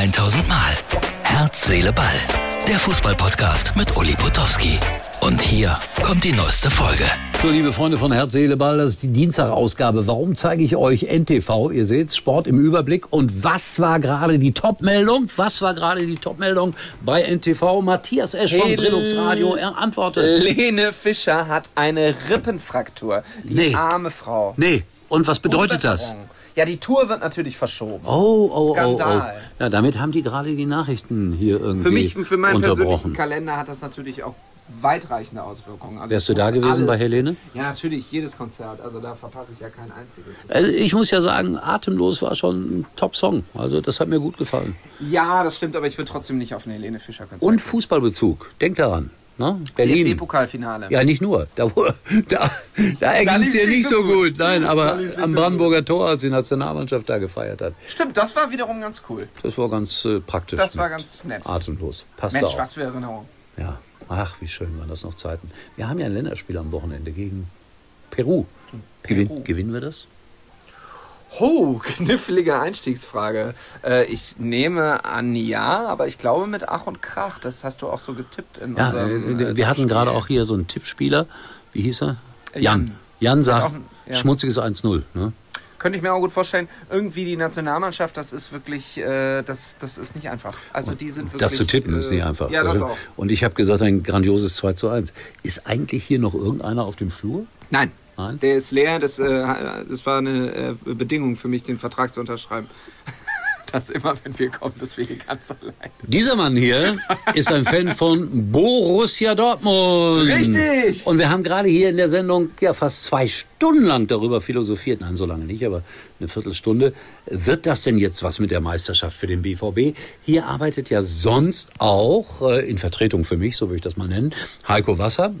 1000 Mal. Herz, Seele, Ball. Der Fußballpodcast mit Uli Potowski. Und hier kommt die neueste Folge. So, liebe Freunde von Herz, Seele, Ball, das ist die Dienstagausgabe. Warum zeige ich euch NTV? Ihr seht Sport im Überblick. Und was war gerade die Topmeldung? Was war gerade die Topmeldung bei NTV? Matthias Esch vom Brillungs Radio. Er antwortet. Lene Fischer hat eine Rippenfraktur. Die Nee. arme Frau. Nee. Und was bedeutet das? Ja, die Tour wird natürlich verschoben. Oh, oh, Skandal. oh, oh. Ja, damit haben die gerade die Nachrichten hier irgendwie Für mich, für meinen persönlichen. Kalender hat das natürlich auch weitreichende Auswirkungen. Also Wärst du da gewesen bei Helene? Ja, natürlich, jedes Konzert. Also da verpasse ich ja kein einziges. Also ich muss ja sagen, Atemlos war schon ein Top-Song. Also das hat mir gut gefallen. Ja, das stimmt, aber ich würde trotzdem nicht auf eine Helene Fischer Konzert. Und Fußballbezug. Denk daran. Ne? Berlin. DFB-Pokalfinale. Ja, nicht nur. Da, da, da erging es dir nicht so so gut. gut. Nein, aber am so Brandenburger Tor, als die Nationalmannschaft da gefeiert hat, Stimmt, das war wiederum ganz cool. das war ganz äh, praktisch. Das war ganz nett. Atemlos. Passte Mensch, auch. was für Erinnerung. Ja. Ach, wie schön waren das noch Zeiten. Wir haben ja ein Länderspiel am Wochenende gegen Peru. Gewin, gewinnen wir das? Oh, knifflige Einstiegsfrage. Äh, ich nehme an ja, aber ich glaube mit Ach und Krach. Das hast du auch so getippt in Ja, unserem. äh, äh, wir hatten Tippspiel. gerade auch hier so einen Tippspieler. Wie hieß er? Äh, Jan. Jan. Jan sagt, ein- ja. schmutziges 1-0. Ne? Könnte ich mir auch gut vorstellen. Irgendwie die Nationalmannschaft, das ist wirklich, äh, das, das ist nicht einfach. Also die sind wirklich. Das zu tippen ist äh, nicht einfach. Ja, das auch. Und ich habe gesagt, ein grandioses 2 zu 1. Ist eigentlich hier noch irgendeiner auf dem Flur? Nein. Nein? Der ist leer. Das, äh, das war eine äh, Bedingung für mich, den Vertrag zu unterschreiben. Dass immer, wenn wir kommen, dass wir hier ganz allein sind. Dieser Mann hier ist ein Fan von Borussia Dortmund. Richtig! Und wir haben gerade hier in der Sendung ja fast zwei Stunden lang darüber philosophiert. Nein, so lange nicht, aber eine Viertelstunde. Wird das denn jetzt was mit der Meisterschaft für den BVB? Hier arbeitet ja sonst auch, äh, in Vertretung für mich, so würde ich das mal nennen, Heiko Wasser.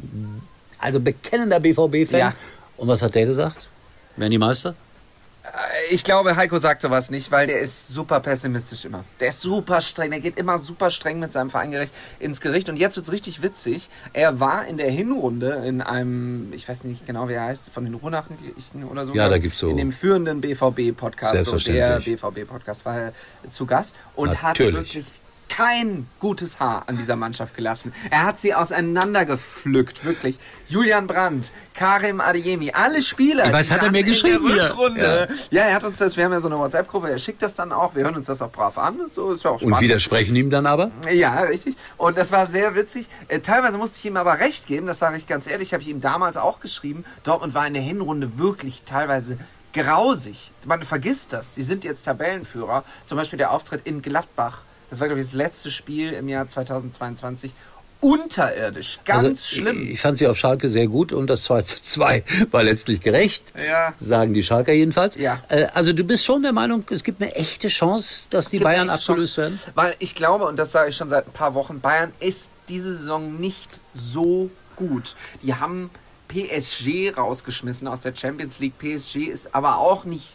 Also bekennender BVB-Fan. Ja. Und was hat der gesagt? Werden die Meister? Ich glaube, Heiko sagt sowas nicht, weil der ist super pessimistisch immer. Der ist super streng, der geht immer super streng mit seinem Verein gerecht ins Gericht. Und jetzt wird's richtig witzig. Er war in der Hinrunde in einem, ich weiß nicht genau, wie er heißt, von den Ruhrnachrichten oder so. Ja, da ich, gibt's so- In dem führenden BVB-Podcast, so der. BVB-Podcast, war er zu Gast und hat Natürlich. wirklich kein gutes Haar an dieser Mannschaft gelassen. Er hat sie auseinandergepflückt, wirklich. Julian Brandt, Karim Adeyemi, alle Spieler. Ich weiß, die hat er mir geschrieben. Rückrunde, ja. er hat uns das, wir haben ja so eine WhatsApp-Gruppe, er schickt das dann auch, wir hören uns das auch brav an, und so ist ja auch Und spannend. widersprechen ihm dann aber? Ja, richtig. Und das war sehr witzig. Äh, teilweise musste ich ihm aber recht geben, das sage ich ganz ehrlich, habe ich ihm damals auch geschrieben. Dortmund war in der Hinrunde wirklich teilweise grausig. Man vergisst das. Die sind jetzt Tabellenführer. Zum Beispiel der Auftritt in Gladbach. Das war, glaube ich, das letzte Spiel im Jahr 2022. Unterirdisch. Ganz Also, schlimm. Ich, ich fand sie auf Schalke sehr gut und das 2 zu 2 war letztlich gerecht. Ja. Sagen die Schalker jedenfalls. Ja. Äh, also du bist schon der Meinung, es gibt eine echte Chance, dass die gibt eine Bayern abgelöst Chance. werden? Weil ich glaube, und das sage ich schon seit ein paar Wochen, Bayern ist diese Saison nicht so gut. Die haben PSG rausgeschmissen aus der Champions League. PSG ist aber auch nicht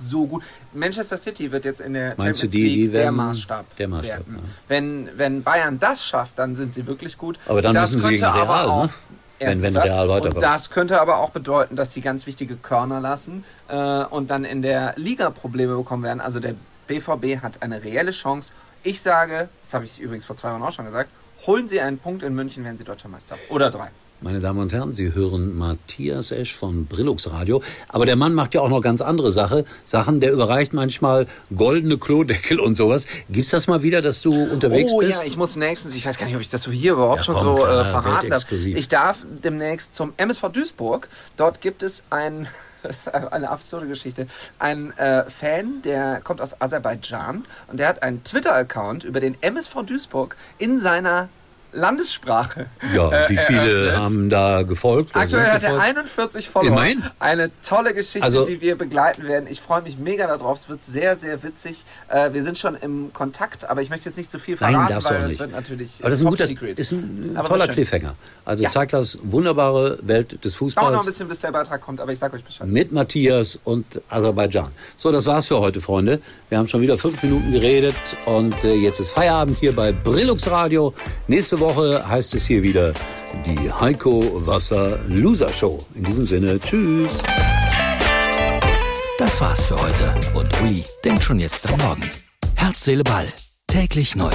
so gut. Manchester City wird jetzt in der Meinst Champions die- die League der werden- Maßstab. der Maßstab, ja. Wenn, wenn Bayern das schafft, dann sind sie wirklich gut. Aber dann das müssen sie gegen Real, auch, ne? Wenn- wenn das. Real weiterkommt. Und das könnte aber auch bedeuten, dass die ganz wichtige Körner lassen äh, und dann in der Liga Probleme bekommen werden. Also der BVB hat eine reelle Chance. Ich sage, das habe ich übrigens vor zwei Wochen auch schon gesagt, holen Sie einen Punkt in München, werden Sie Deutscher Meister. Oder drei. Meine Damen und Herren, Sie hören Matthias Esch von Brillux Radio. Aber der Mann macht ja auch noch ganz andere Sache, Sachen. Der überreicht manchmal goldene Klodeckel und sowas. Gibt's das mal wieder, dass du unterwegs oh bist? ja, ich muss nächstens, ich weiß gar nicht, ob ich das so hier überhaupt Ja, schon komm, so klar, äh, verraten darf. Ich darf demnächst zum MSV Duisburg. Dort gibt es ein, eine absurde Geschichte, ein äh, Fan, der kommt aus Aserbaidschan und der hat einen Twitter-Account über den MSV Duisburg in seiner Landessprache. ja, äh, wie viele eröffnet. haben da gefolgt? Aktuell hat er gefolgt? 41 Follower. Immerhin. Eine tolle Geschichte, Also- die wir begleiten werden. Ich freue mich mega darauf. Es wird sehr, sehr witzig. Äh, wir sind schon im Kontakt, aber ich möchte jetzt nicht zu viel Nein, verraten, darfst du weil das nicht. wird natürlich Aber das ist ein, guter, secret. ist ein Aber toller. Cliffhanger. Also Ja. zeigt das wunderbare Welt des Dauert noch ein Fußballs bisschen, bis der Beitrag kommt, aber ich sag euch Bescheid. mit Matthias und Aserbaidschan. So, das war's für heute, Freunde. Wir haben schon wieder fünf Minuten geredet und äh, jetzt ist Feierabend hier bei Brillux Radio. Woche heißt es hier wieder die Heiko Wasser Loser Show. In diesem Sinne, tschüss. Das war's für heute. Und Uli denkt schon jetzt am Morgen. Herz, Seele, Ball. Täglich neu.